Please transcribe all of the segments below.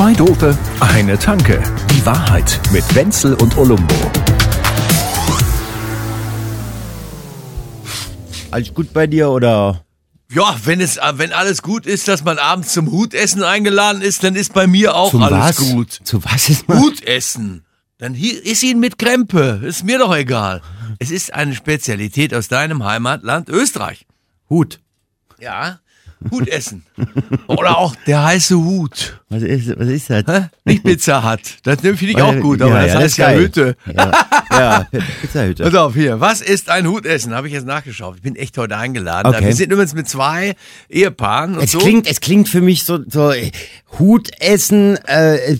Zwei Dope, eine Tanke. Die Wahrheit mit Wenzel und Olumbo. Alles gut bei dir oder? Ja, wenn es, wenn alles gut ist, dass man abends zum Hutessen eingeladen ist, dann ist bei mir auch Zum alles was? gut. Zu was ist man? Hutessen. Dann hier ist ihn mit Krempe. Ist mir doch egal. Es ist eine Spezialität aus deinem Heimatland Österreich. Hut. Ja. Hutessen. Oder auch der heiße Hut. Was ist, was ist das? Hä? Nicht Pizza Hut. Das finde ich auch gut, aber Ja, das ja, heißt ist ja. Hütte. Ja, ja Pizzahütte. Pass auf, hier. Was ist ein Hutessen? Habe ich jetzt nachgeschaut. Ich bin echt heute eingeladen. Okay. Wir sind übrigens mit zwei Ehepaaren und Es so. klingt, es klingt für mich so, so äh, Hut essen, äh,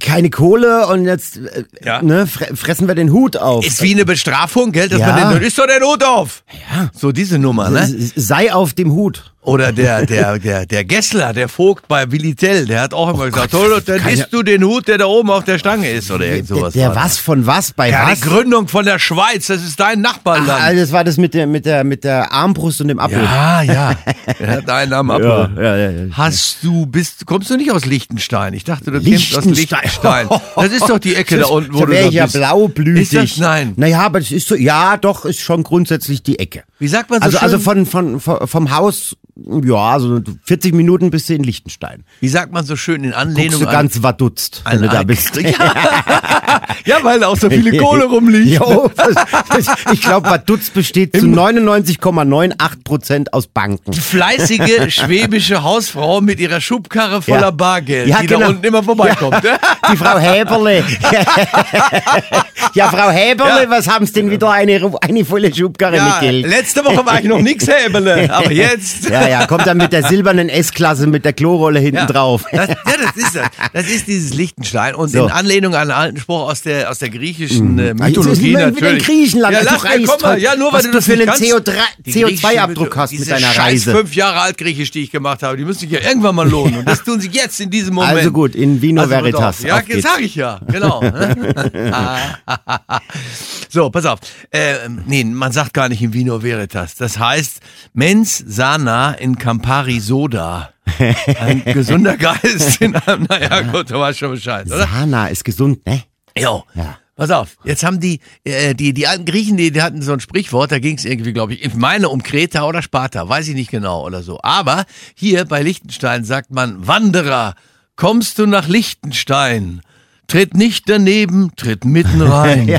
keine Kohle und jetzt äh, Ja. ne, fre fressen wir den Hut auf. ist wie eine Bestrafung, gell? Dass Ja. man den, ist doch der Hut auf. ja. So diese Nummer, ne? Sei auf dem Hut. Oder der, der, der, der Gessler, der Vogt bei Willi Tell, der hat auch immer gesagt, Gott, Toll, dann keine- isst du den Hut, der da oben auf der Stange ist oder irgend Der, sowas. der das. was von was bei Ja, was? die Gründung von der Schweiz, das ist dein Nachbarland. Ah, das war das mit der mit der mit der Armbrust und dem Apfel. ja, ja. Am ja, Apfel. ja, ja, ja. Hast du, bist, kommst du nicht aus Liechtenstein? Ich dachte, du kämst aus Liechtenstein. Das ist doch die Ecke da unten, wo da du da ich ja bist. blaublütig. Ist das? Nein. Naja, aber das ist so, ja, doch, ist schon grundsätzlich die Ecke. Wie sagt man so Also, schön? also von, von, vom Haus, ja, so 40 Minuten bist du in Liechtenstein. wie sagt man so schön in Guckst Anlehnung du an... ganz verdutzt, wenn an du da bist. ja, weil da auch so viele Kohle rumliegt. Jo, ich glaube, Vaduz besteht zu 99,98 Prozent aus Banken. Die fleißige schwäbische Hausfrau mit ihrer Schubkarre voller Ja. Bargeld, Ja, die genau. da unten immer vorbeikommt. ne? Die Frau Häberle. ja, Frau Häberle, Ja. was haben Sie denn wieder eine, eine volle Schubkarre Ja, mit Geld? letzte Woche war ich noch nix Häberle, aber jetzt... Ja, ja, kommt dann mit der silbernen S-Klasse mit der Klorolle hinten drauf. Das, ja, das ist das. Das ist dieses Liechtenstein. Und So. in Anlehnung an einen alten Spruch aus der, aus der griechischen äh, Ah, jetzt Mythologie sind wir wieder in natürlich. Griechenland. Ja, lass mir, komm mal. Ja, nur weil du das für einen kannst. CO3 Die griechische CO2-Abdruck Mytho- hast mit deiner Reise. fünf Jahre alt Griechisch, die ich gemacht habe, die müssen sich ja irgendwann mal lohnen. Und das tun sie jetzt in diesem Moment. Also gut, in Vino Also Veritas. Ja, Auf geht's. sag ich ja, genau. so, pass auf. Äh, nee, man sagt gar nicht in Vino Veritas. Das heißt Mens sana in Campari Soda. Ein gesunder Geist in einem, naja gut, du weißt schon Bescheid, oder? Sana ist gesund, ne? Jo. Ja. Pass auf, jetzt haben die, äh, die, die alten Griechen, die, die hatten so ein Sprichwort, da ging es irgendwie, glaube ich, ich meine um Kreta oder Sparta, weiß ich nicht genau oder so. Aber hier bei Liechtenstein sagt man, Wanderer, kommst du nach Liechtenstein? Tritt nicht daneben, tritt mitten rein.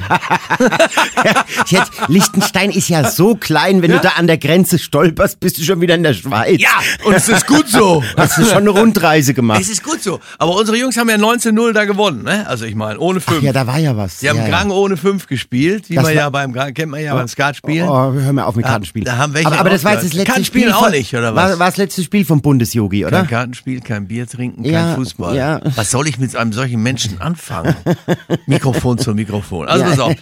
Jetzt, Liechtenstein ist ja so klein, wenn du da an der Grenze stolperst, bist du schon wieder in der Schweiz. Ja, und es ist gut so. Hast du schon eine Rundreise gemacht? Es ist gut so. Aber unsere Jungs haben ja 19-0 da gewonnen, ne? Also ich meine, ohne 5. Ja, da war ja was. Sie haben ja, ja. Grang ohne 5 gespielt, wie Das man war- ja beim kennt man ja beim Skatspielen. Oh, hör mal auf mit Kartenspielen. da haben welche aber, aber das war jetzt das letzte Kartenspielen Spiel. auch von- nicht, oder War, was? war das letzte Spiel vom Bundesjogi, oder? Kein Kartenspiel, kein Bier trinken, kein Ja, Fußball. ja. Was soll ich mit einem solchen Menschen anfangen? Mikrofon zu Mikrofon. Also Ja. pass auf,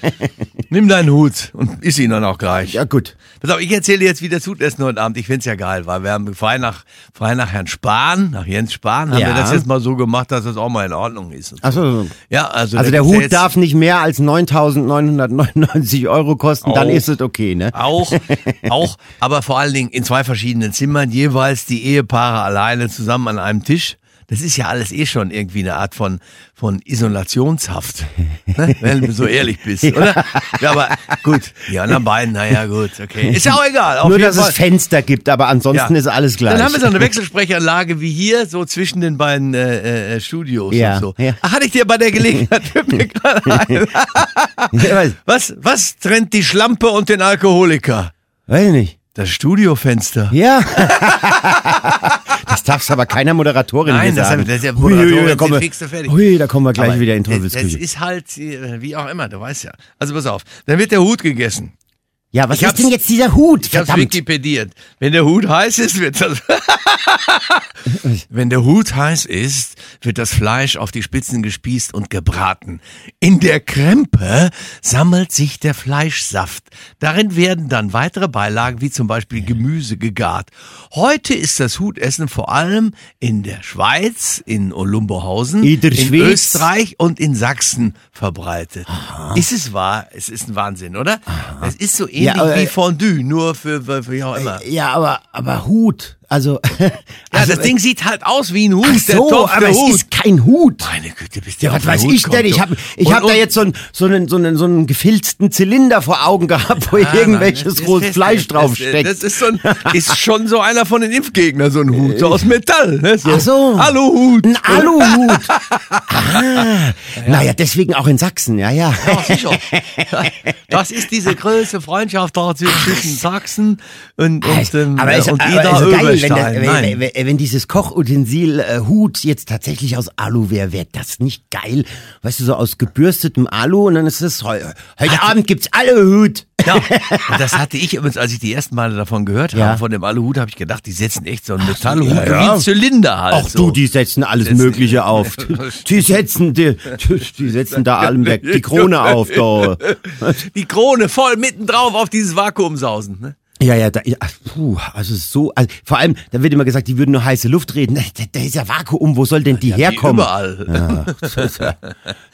nimm deinen Hut und iss ihn dann auch gleich. Ja, gut. Pass auf, ich erzähle jetzt, wie das Hutessen heute Abend. Ich find's ja geil, weil wir haben frei nach, frei nach Herrn Spahn, nach Jens Spahn, haben Ja. wir das jetzt mal so gemacht, dass das auch mal in Ordnung ist. Ach so. Ja, also, Also der Hut darf nicht mehr als 9.999 Euro kosten, dann Auch. ist es okay, ne? Auch, auch, aber vor allen Dingen in zwei verschiedenen Zimmern, jeweils die Ehepaare alleine zusammen an einem Tisch. Das ist ja alles eh schon irgendwie eine Art von, von Isolationshaft, ne? wenn du so ehrlich bist, oder? Ja, aber gut, die anderen beiden, naja gut, okay. Ist ja auch egal. Nur, dass Fall. es Fenster gibt, aber ansonsten Ja. ist alles gleich. Dann haben wir so eine Wechselsprechanlage wie hier, so zwischen den beiden äh, äh, Studios Ja, und so. ja. Ach, hatte ich dir bei der Gelegenheit mir. Ja, Was, was trennt die Schlampe und den Alkoholiker? weiß ich nicht. Das Studiofenster. Ja. das darfst aber keiner Moderatorin Nein, das, sagen. das ist ja Moderatorin, da sind kommen wir, fix fertig. da kommen wir gleich Aber wieder in das, das Teufelsküche. ist halt, äh, wie auch immer, du weißt ja. Also pass auf, dann wird der Hut gegessen. Ja, was ich ist denn jetzt dieser Hut? Ich hab's Verdammt. wikipediert. Wenn der Hut heiß ist, wird das... Wenn der Hut heiß ist, wird das Fleisch auf die Spitzen gespießt und gebraten. In der Krempe sammelt sich der Fleischsaft. Darin werden dann weitere Beilagen wie zum Beispiel Gemüse gegart. Heute ist das Hutessen vor allem in der Schweiz, in Olumbohausen, In in. Österreich und in Sachsen verbreitet. Ist es wahr? Es ist ein Wahnsinn, oder? Es ist so ähnlich Ja, aber- wie Fondue, nur für, für, für wie auch immer. Ja, aber, aber Hut. Also, Ja, also das Ding sieht halt aus wie ein Hut. Ach so, Topf, aber es Hut. ist kein Hut. Meine Güte, bist du Ja, was weiß Hut ich denn? Ich habe ich Und- hab da jetzt so einen, so, einen, so, einen, so einen gefilzten Zylinder vor Augen gehabt, wo Ah, irgendwelches rohes Fleisch das- draufsteckt. Das ist, so ein, ist schon so einer von den Impfgegnern, so ein Hut, so aus Metall. Ne? So. Ach so. Aluhut. Ein Aluhut. ah, naja, deswegen auch in Sachsen, ja, ja. Ja, sicher. Das ist diese große Freundschaft da zwischen Sachsen und, und, ähm, aber ist, und aber Ida ist wenn, das, wenn, wenn, wenn dieses Kochutensil äh, Hut jetzt tatsächlich aus Alu wäre, wäre das nicht geil? Weißt du, so aus gebürstetem Alu und dann ist es heu, heute Abend gibt's Aluhut. Ja, und das hatte ich übrigens, als ich die ersten Male davon gehört Ja. habe, von dem Aluhut, habe ich gedacht, die setzen echt so einen Metallhut ja, ja. wie Zylinder halt. Ach so. du, die setzen alles Setzen- Mögliche auf. Die setzen, die, die setzen da allem der, die Krone auf. Da. Die Krone voll mittendrauf auf dieses Vakuum sausen. Ne? Ja, ja, da, ja, puh, also so, also vor allem, da wird immer gesagt, die würden nur heiße Luft reden. Da, da ist ja Vakuum, wo soll denn die Wie herkommen? überall.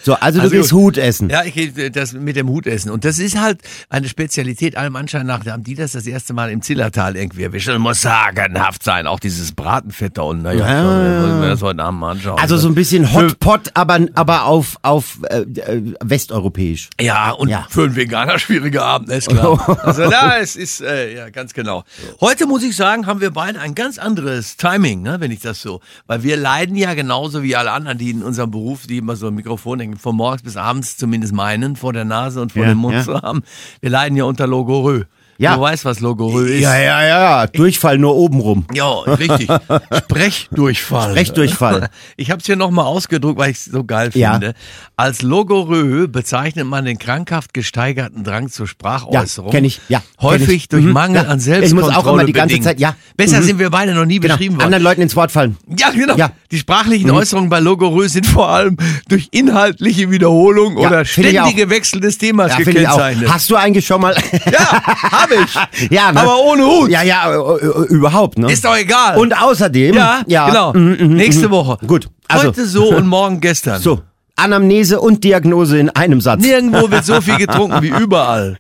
So, also, Also du willst gut. Hut essen. Ja, ich gehe das mit dem Hut essen. Und das ist halt eine Spezialität allem Anschein nach. Da haben die das das erste Mal im Zillertal irgendwie erwischt. Das muss sagenhaft sein. Auch dieses Bratenfett da unten. Naja, Ja. so, wollen wir das heute Abend mal anschauen. Also so ein bisschen Hotpot, aber, aber auf, auf äh, äh, westeuropäisch. Ja, und Ja. für einen Veganer schwieriger Abend, ist klar. Also da, es ist, äh, ja, ganz genau. Heute muss ich sagen, haben wir beide ein ganz anderes Timing, ne, wenn ich das so, weil wir leiden ja genauso wie alle anderen, die in unserem Beruf, die immer so ein Mikrofon hängen, von morgens bis abends zumindest meinen, vor der Nase und vor Ja, dem Mund ja. zu haben. Wir leiden ja unter Logorö. Ja. Du weißt, was Logorö ist. Ja, ja, ja, Durchfall nur obenrum. Ja, richtig. Sprechdurchfall. Sprechdurchfall. Ich habe es hier nochmal ausgedruckt, weil ich es so geil Ja. finde. Als Logorö bezeichnet man den krankhaft gesteigerten Drang zur Sprachäußerung. Ja, kenn ich. Ja, Häufig ich. durch Mhm. Mangel Ja. an Ich Selbstkontrolle muss auch immer die ganze bedingt. Zeit- ja. Besser Mhm. sind wir beide noch nie Genau. beschrieben worden. Anderen Leuten ins Wort fallen. Ja, genau. Ja. Mhm. Die sprachlichen Äußerungen bei Logorö sind vor allem durch inhaltliche Wiederholung Ja, oder ich ständige Wechsel des Themas Ja, ich gekennzeichnet. Hast du eigentlich schon mal... Ja, habe ich. ja, ne? Aber ohne Hut. Ja, ja, äh, äh, überhaupt, ne? Ist doch egal. Und außerdem... ja, ja genau. mhm, mhm, Nächste. Woche. Gut, also... Heute so und morgen gestern. So, Anamnese und Diagnose in einem Satz. Nirgendwo wird so viel getrunken wie überall.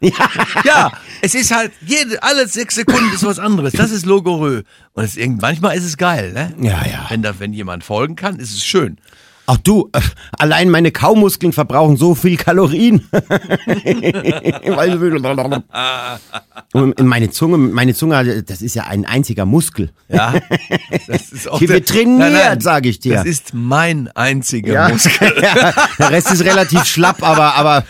Ja, es ist halt, jede, alle sechs Sekunden ist was anderes. Das ist Logorö. Und es, manchmal ist es geil, ne? Ja, ja. Wenn, da, wenn jemand folgen kann, ist es schön. Ach du, äh, allein meine Kaumuskeln verbrauchen so viel Kalorien. Und meine Zunge, meine Zunge, das ist ja ein einziger Muskel. Ja. Das ist auch Die wird trainiert, sag ich dir. Das ist mein einziger Ja. Muskel. ja, der Rest ist relativ schlapp, aber, aber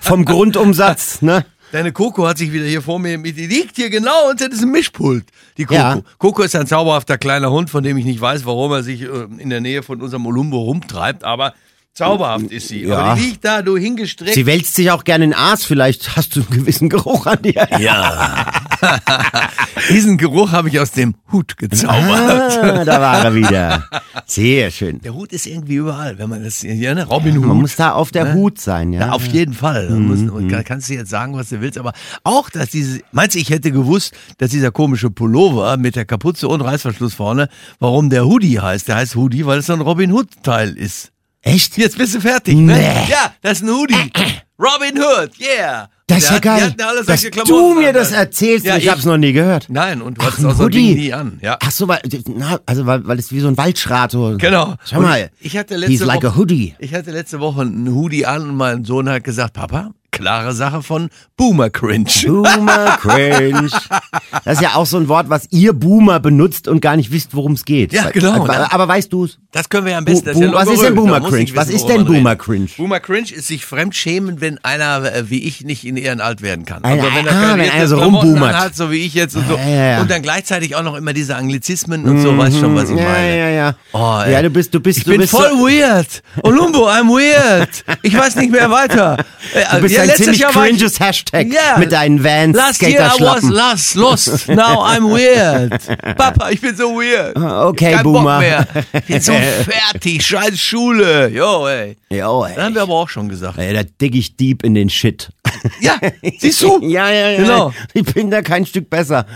vom Grundumsatz, ne? Deine Coco hat sich wieder hier vor mir die liegt hier genau unter diesem Mischpult. Die Coco. Ja. Coco ist ein zauberhafter kleiner Hund, von dem ich nicht weiß, warum er sich äh, in der Nähe von unserem Olumbo rumtreibt, aber zauberhaft ist sie. Ja. Aber die liegt da, du hingestreckt. Sie wälzt sich auch gerne in Aas, vielleicht hast du einen gewissen Geruch an dir. Ja. Diesen Geruch habe ich aus dem Hut gezaubert. Ah, da war er wieder. Sehr schön. Der Hut ist irgendwie überall, wenn man das hier, ne? Robin Hood. Man muss da auf der Hut sein, ja. Ja, auf jeden Fall. Man muss, und kann- kannst du jetzt sagen, was du willst, aber auch, dass diese, meinst du, ich hätte gewusst, dass dieser komische Pullover mit der Kapuze und Reißverschluss vorne, warum der Hoodie heißt? Der heißt Hoodie, weil es so ein Robin Hood Teil ist. Echt? Jetzt bist du fertig, ne? Nee. Ja, das ist ein Hoodie. Robin Hood, yeah. Das ist ja hat- geil, dass du mir an. das erzählst Ja, ich, ich- hab's noch nie gehört. Nein, und du hast auch so ein Ding nie an. Ja. Ach so, weil, na, also weil, weil es wie so ein Waldschrat. So. Genau. Schau mal. Ich hatte letzte He's like Woche, a hoodie. Ich hatte letzte Woche einen Hoodie an und mein Sohn hat gesagt, Papa, klare Sache von Boomer Cringe. Boomer Cringe. Das ist ja auch so ein Wort, was ihr Boomer benutzt und gar nicht wisst, worum es geht. Ja, genau, Aber, ne? aber weißt du's? Das können wir ja am besten. Bo- ist ja was ist denn Boomer Cringe? Was wissen, ist worüber denn Boomer. Cringe? Boomer Cringe ist sich fremdschämen, wenn einer äh, wie ich nicht in Ehren alt werden kann. Ein- Also wenn er ah, wenn einer so rumboomert. anhat, so wie ich jetzt und so. Ja, ja, ja. Und dann gleichzeitig auch noch immer diese Anglizismen und so, weißt schon, was ich ja, meine. ja, ja. Oh, ey. ja, du bist, du bist, Ich du bin bist voll so, weird. Olumbo, I'm weird. Ich weiß nicht mehr weiter. Du bist ja, ein ziemlich Jahr war ich- cringes Hashtag Ja. mit deinen Vans, Last year I was lost, lost. Now I'm weird. Papa, ich bin so weird. Ah, okay, Kein Boomer. Bock mehr. Ich bin so fertig. Scheiß Schule. Jo, ey. Jo, Das ey. haben wir aber auch schon gesagt. Ey, da dig ich deep in den Shit. Ja, siehst du? Ja, ja, ja. Genau. Ich bin da kein Stück besser.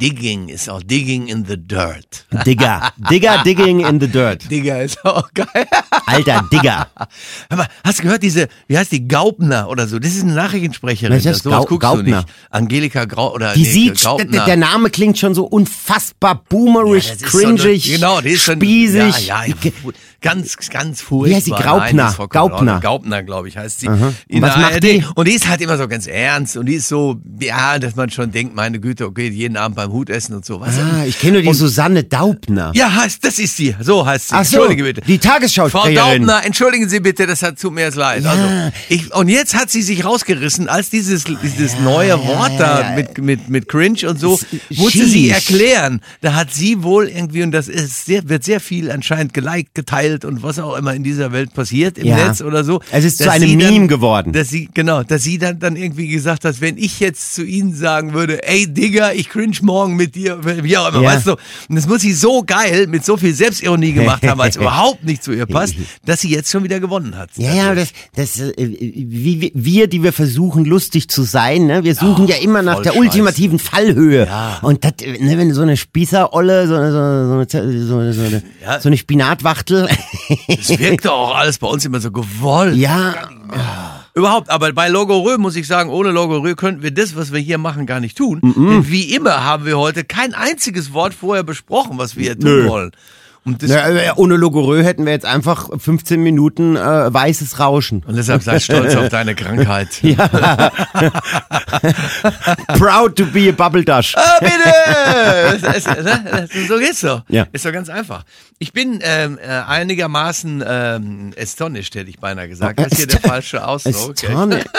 Digging ist auch Digging in the Dirt. Digger. Digger digging in the dirt. Digger ist auch geil. Alter Digger. Aber hast du gehört, diese, wie heißt die, Gaubner oder so? Das ist eine Nachrichtensprecherin. Was ist das? Gau- guckst du Gaubner? nicht. Angelika Grau oder Die nee, sieht, Gaubner. der, Name klingt schon so unfassbar boomerisch, Ja, das ist so eine- cringig, genau, die ist schon, spießig. Ja, ja, ja, ganz, ganz furchtbar. heißt die? Nein, Graupner. das ist vollkommen Gaupner. in Ordnung. Gaupner, glaube ich, heißt sie. In was macht ARD. die? Und die ist halt immer so ganz ernst und die ist so, ja, dass man schon denkt, meine Güte, okay, jeden Abend beim Hut essen und so. Was Ah, ich kenne nur die Und- Susanne Daubner. Ja, heißt, das ist sie. So heißt sie. Ach so, Entschuldige bitte. die Frau Tagesschausprecherin. Daubner, entschuldigen Sie bitte, das hat tut mir jetzt leid. Ja. Also, ich, und jetzt hat sie sich rausgerissen, als dieses, dieses neue Wort da ja, ja. mit, mit, mit Cringe und so, musste sie erklären. Da hat sie wohl irgendwie, und das ist sehr, wird sehr viel anscheinend geliked, geteilt und was auch immer in dieser Welt passiert im Ja. Netz oder so. Es ist zu einem sie dann, Meme geworden. Dass sie, genau, dass sie dann, dann irgendwie gesagt hat, wenn ich jetzt zu ihnen sagen würde, ey Digga, ich cringe morgen mit dir, wie auch immer, Ja. weißt du, und das muss sie so geil mit so viel Selbstironie gemacht haben, als überhaupt nicht zu ihr passt, dass sie jetzt schon wieder gewonnen hat. Ja, ja, das, das, äh, wie wir- die wir versuchen, lustig zu sein, ne? wir suchen ja immer nach der scheiße. ultimativen Fallhöhe. Ja. Und das, ne, wenn du so eine Spießerolle, so eine, so eine, so eine, so eine, so eine, Ja. so eine Spinatwachtel, Es wirkt doch auch alles bei uns immer so gewollt. ja, Überhaupt, aber bei Logorö muss ich sagen, ohne Logorö könnten wir das, was wir hier machen, gar nicht tun. Denn wie immer haben wir heute kein einziges Wort vorher besprochen, was wir hier tun Nö. wollen. Na, äh, ohne Logorö hätten wir jetzt einfach 15 Minuten äh, weißes Rauschen. und deshalb sei stolz auf deine Krankheit. Proud to be a Bubble Dash. Ah, bitte! So geht's doch. Ja. Ist doch ganz einfach. Ich bin ähm, äh, einigermaßen ähm, astonished, hätte ich beinahe gesagt. Das ist hier der falsche Ausdruck. Astonished.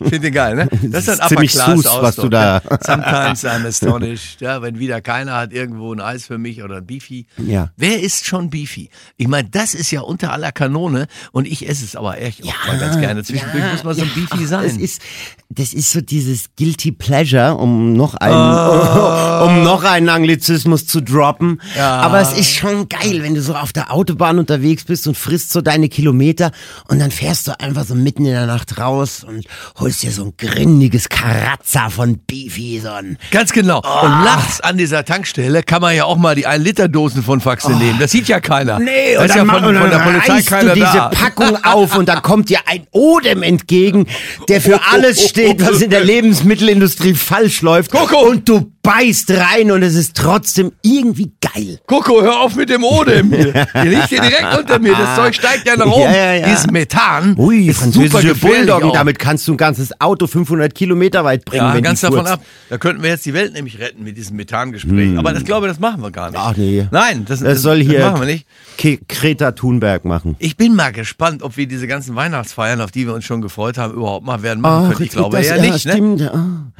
Ich finde den geil, ne? Das ist ein ziemlich Upper-Class sus, was du da- Ja. Sometimes I'm astonished. Ja, wenn wieder keiner hat irgendwo ein Eis für mich oder ein Beefy. Ja. Wer ist schon Beefy? Ich meine, das ist ja unter aller Kanone und ich esse es aber echt auch mal ganz gerne. Zwischendurch muss mal so ein Beefy sein. Das ist, das ist so dieses Guilty Pleasure, um noch einen, Ah. um noch einen Anglizismus zu droppen. Aber es ist schon geil, wenn du so auf der Autobahn unterwegs bist und frisst so deine Kilometer und dann fährst du einfach so mitten in der Nacht raus und holst dir so ein grindiges Karazza von Beefy, so ein Ganz genau. Und nachts an dieser Tankstelle kann man ja auch mal die 1-Liter-Dosen von Faxe nehmen. Das sieht ja keiner. Nee, da und ist dann, ja von, und von dann der Polizei keiner du diese da. Packung auf und da kommt dir ein Odem entgegen, der für alles steht, was in der Lebensmittelindustrie falsch läuft. Coco. Und du beißt rein und es ist trotzdem irgendwie geil. Coco, hör auf mit dem Odem hier. Hier liegt hier direkt unter mir. Das Zeug steigt ja nach oben. Ja, ja, ja. Dieses Methan Ui, ist super französische Bulldoggen, auch. damit kannst du ein ganzes Auto 500 Kilometer weit bringen. Ja, ganz die davon ab. Da könnten wir jetzt die Welt nämlich retten mit diesem Methangespräch. Aber das glaube ich, das machen wir gar nicht. Ach nee. Nein, das, Das soll hier Das machen wir nicht. Greta Thunberg machen. Ich bin mal gespannt, ob wir diese ganzen Weihnachtsfeiern, auf die wir uns schon gefreut haben, überhaupt mal werden machen können. Ich glaube das, ja ja nicht. Ne? stimmt. Ah.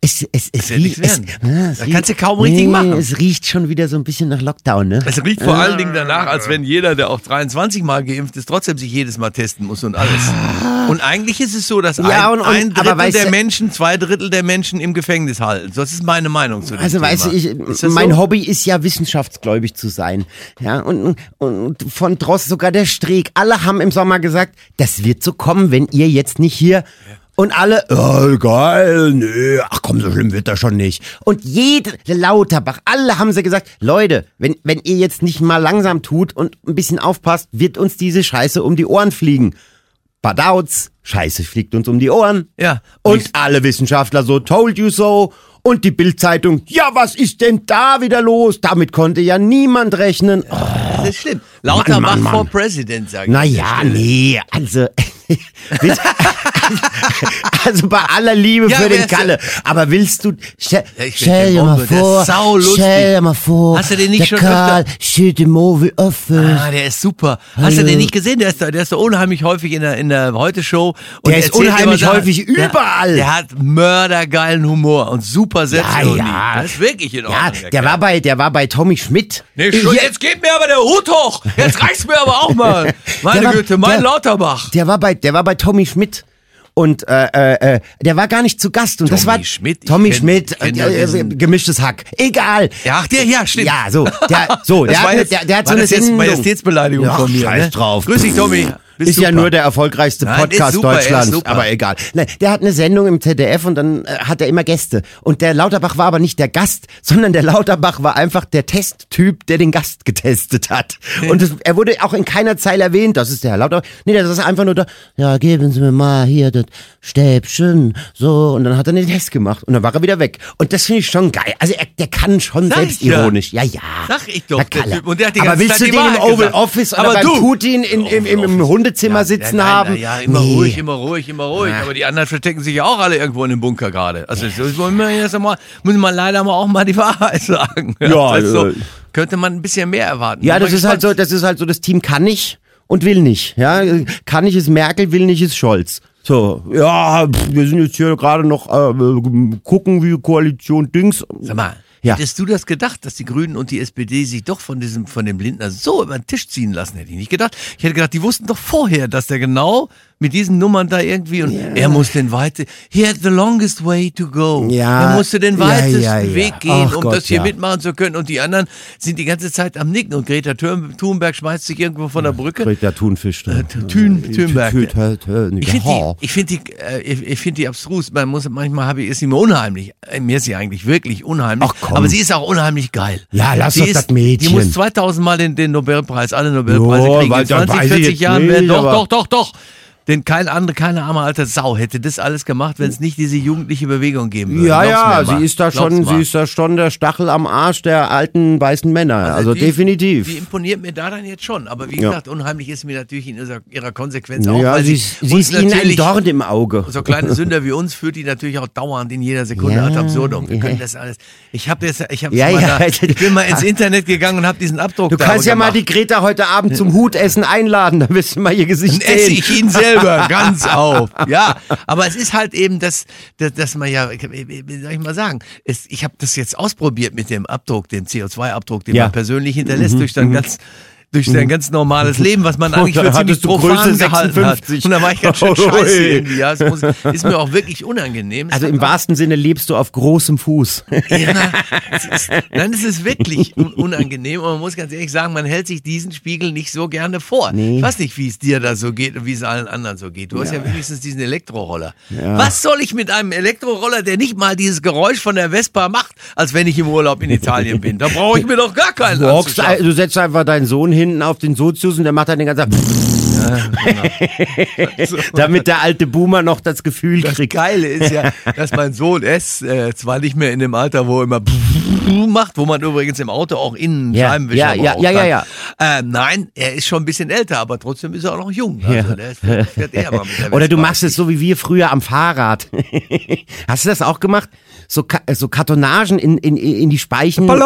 Es, es, es, werden. Es, ja, es Da riecht- kannst du kaum richtig machen. Es riecht schon wieder so ein bisschen nach Lockdown, ne? Es riecht vor allen Dingen danach, als wenn jeder, der auch 23 Mal geimpft ist, trotzdem sich jedes Mal testen muss und alles. Und eigentlich ist es so, dass Ja, ein, und- und- ein Drittel der Menschen, zwei Drittel der Menschen im Gefängnis halten. Das ist meine Meinung zu dem Also Thema. weißt du, ich, mein so? Hobby ist ja wissenschaftsgläubig zu sein. Ja, und, und, von Drost sogar der Streeck. Alle haben im Sommer gesagt, das wird so kommen, wenn ihr jetzt nicht hier. Und alle, oh, geil, nö, ach komm, so schlimm wird das schon nicht. Und jede, Lauterbach, alle haben sie gesagt, Leute, wenn, wenn ihr jetzt nicht mal langsam tut und ein bisschen aufpasst, wird uns diese Scheiße um die Ohren fliegen. Badauts, Scheiße fliegt uns um die Ohren. Ja. Und alle Wissenschaftler so, told you so. Und die Bildzeitung, ja, was ist denn da wieder los? Damit konnte ja niemand rechnen. Oh, Das ist schlimm. Lauter Mann, Mann, vor. President, sage ich. naja, nee, also, also bei aller Liebe Ja, für den Kalle, aber willst du, stell, Ja, stell dir mal vor, stell dir mal vor, Hast du den nicht der schon Karl steht im Mobile Office. Ah, der ist super. Hast du den nicht gesehen? Der ist, da- der ist so unheimlich häufig in der, in der Heute-Show. und Der ist unheimlich immer häufig der, überall. Der hat mördergeilen Humor und super Selbstironie. ja. Das ist wirklich in Ordnung. Ja, der war bei, der war bei Tommy Schmidt. Nee, schon, jetzt geht mir aber der Hut hoch. Jetzt reicht's mir aber auch mal. Meine war- Güte, mein der- Lauterbach. Der war bei, der war bei Tommy Schmidt. Und äh, äh, äh, der war gar nicht zu Gast. Und das Tommy war Schmidt, Tommy kenn- Schmidt, kenn äh, äh, gemischtes Hack. Egal. Ja, ach, der, ja, stimmt. Ja, so. Der, so, Das der, war hat, jetzt, der, der hat so eine das Sendung. Majestätsbeleidigung Ach, von mir. scheiß ne? drauf. Grüß dich, Tommy. Bist ist ja nur der erfolgreichste Nein, ist Podcast super, er ist Deutschlands, aber egal. Nein, der hat eine Sendung im ZDF und dann äh, hat er immer Gäste. Und der Lauterbach war aber nicht der Gast, sondern der Lauterbach war einfach der Testtyp, der den Gast getestet hat. Und es, er wurde auch in keiner Zeile erwähnt, das ist der Herr Lauterbach. Nee, das ist einfach nur da, ja, geben Sie mir mal hier das Stäbchen, so. Und dann hat er den Test gemacht und dann war er wieder weg. Und das finde ich schon geil. Also er, der kann schon Sag selbstironisch. Ja, ja. Sag ich doch, der. Typ. Und der hat die aber ganze willst Zeit du den im Oval gesagt. Office oder Aber beim du- Putin in, im, im, im Hundezimmer Ja, sitzen nein, haben? Ja, immer Nee. ruhig, immer ruhig, immer ruhig. Aber die anderen verstecken sich ja auch alle irgendwo in dem Bunker gerade. Also das muss man, muss man leider mal auch mal die Wahrheit sagen. Ja, ist so, äh, könnte man ein bisschen mehr erwarten. Ja, das ist halt so, das ist halt so, das Team kann nicht und will nicht. Ja, kann nicht ist Merkel, will nicht ist Scholz. So, ja, wir sind jetzt hier gerade noch äh, gucken, wie Koalition Dings. Sag mal, Ja. hättest du das gedacht, dass die Grünen und die SPD sich doch von diesem, von dem Lindner so über den Tisch ziehen lassen? Hätte ich nicht gedacht. Ich hätte gedacht, die wussten doch vorher, dass der genau mit diesen Nummern da irgendwie und er muss den weite, he had the longest way to go. Ja, er musste den ja, weitesten ja, ja. Weg gehen, Ach um Gott, das hier ja. mitmachen zu können und die anderen sind die ganze Zeit am Nicken und Greta Thun- Thunberg schmeißt sich irgendwo von der Brücke. Greta Thunfisch. ne? Äh, Thün- Thunberg. Ich finde Ja. die, ich finde die, äh, ich, finde die abstrus. Man muss, manchmal habe ich, ist sie mir unheimlich. Äh, Mir ist sie eigentlich wirklich unheimlich. Ach, komm. Aber sie ist auch unheimlich geil. Ja, lass die doch ist, das Mädchen. Die muss 2000 Mal den, den Nobelpreis, alle Nobelpreise Jo, kriegen. In 20, weiß ich 40 jetzt Jahren werden, doch, doch, doch, doch. Denn kein andere, keine arme alte Sau hätte das alles gemacht, wenn es nicht diese jugendliche Bewegung geben würde. Ja, Glaub's ja, sie ist da Glaub's schon, mal. sie ist da schon der Stachel am Arsch der alten weißen Männer. Also, die- definitiv. Die imponiert mir da dann jetzt schon. Aber wie Ja. gesagt, unheimlich ist mir natürlich in ihrer, ihrer Konsequenz auch. ja, sie, sie, sie ist ihnen ein Dorn im Auge. so kleine Sünder wie uns führt die natürlich auch dauernd in jeder Sekunde Ja, ad absurdum. Wir ja. können das alles. Ich habe jetzt, ich habe Ja, ja. da, ich bin mal ins Internet gegangen und habe diesen Abdruck Du kannst ja mal die gemacht. Greta heute Abend zum Hutessen einladen, dann wirst du mal ihr Gesicht Dann esse sehen. ich ihn selber ganz auf. Ja, aber es ist halt eben das, das dass man ja, wie soll ich mal sagen, es, ich habe das jetzt ausprobiert mit dem Abdruck, dem CO2-Abdruck, den Ja. man persönlich hinterlässt durch sein ganz durch sein ganz normales Leben, was man eigentlich für ziemlich profan gehalten 56. hat. Und da war ich ganz schön Ui. scheiße irgendwie. Ja, es muss, ist mir auch wirklich unangenehm. Es Also im wahrsten Sinne lebst du auf großem Fuß. Ja, es ist, nein, es ist wirklich un unangenehm und man muss ganz ehrlich sagen, man hält sich diesen Spiegel nicht so gerne vor. Nee. Ich weiß nicht, wie es dir da so geht und wie es allen anderen so geht. Du hast ja wenigstens diesen Elektroroller. Was soll ich mit einem Elektroroller, der nicht mal dieses Geräusch von der Vespa macht, als wenn ich im Urlaub in Italien bin? Da brauche ich mir doch gar keinen Du, hockst, du setzt einfach deinen Sohn hinten auf den Sozius und der macht dann den ganzen damit der alte Boomer noch das Gefühl Das kriegt. Geile ist ja, dass mein Sohn es äh, zwar nicht mehr in dem Alter, wo er immer macht, wo man übrigens im Auto auch innen Ja, Scheibenwischer ja, ja, braucht, ja, ja, ja. Äh, nein, er ist schon ein bisschen älter, aber trotzdem ist er auch noch jung. Also der ist, der Oder du machst es so wie wir früher am Fahrrad. Hast du das auch gemacht? So, Ka so Kartonagen in, in, in die Speichen. Dann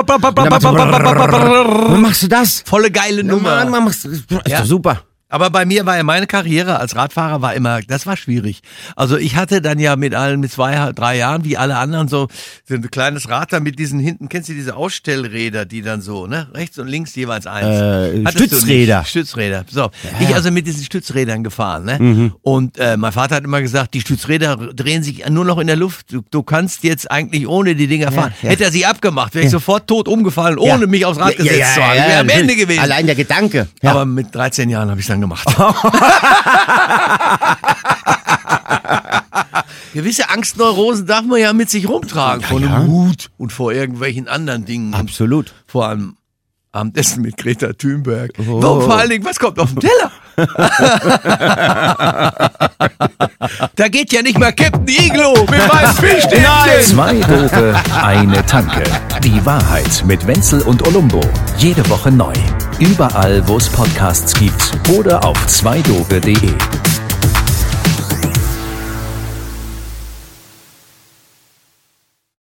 machst du- das? Volle geile Ja, Nummer. Mann, man machst, ist Ja. doch super. Aber bei mir war ja meine Karriere als Radfahrer war immer, das war schwierig. Also ich hatte dann ja mit allen, mit zwei, drei Jahren, wie alle anderen, so, so ein kleines Rad da mit diesen hinten, kennst du diese Ausstellräder, die dann so, ne, rechts und links jeweils eins. Äh, Stützräder. Stützräder. So, ich also mit diesen Stützrädern gefahren, ne? Mhm. Und äh, mein Vater hat immer gesagt, die Stützräder drehen sich nur noch in der Luft. Du, du kannst jetzt eigentlich ohne die Dinger fahren. ja. Hätte er sie abgemacht, wäre ich sofort tot umgefallen, ohne Ja. mich aufs Rad Ja, gesetzt ja, zu ja, haben. ja, wäre am. Ende gewesen. Allein der Gedanke. Ja. Aber mit 13 Jahren habe ich dann gemacht. Gewisse Angstneurosen darf man ja mit sich rumtragen. vor einem Hut und vor irgendwelchen anderen Dingen. Absolut. vor allem Abendessen mit Greta Thunberg. Oh. Und vor allen Dingen, was kommt auf den Teller? da geht ja nicht mal Captain Iglo mit meinem Fischstäbchen. Zwei Dope, eine Tanke. Die Wahrheit mit Wenzel und Olumbo. Jede Woche neu. Überall, wo es Podcasts gibt oder auf zweidope.de.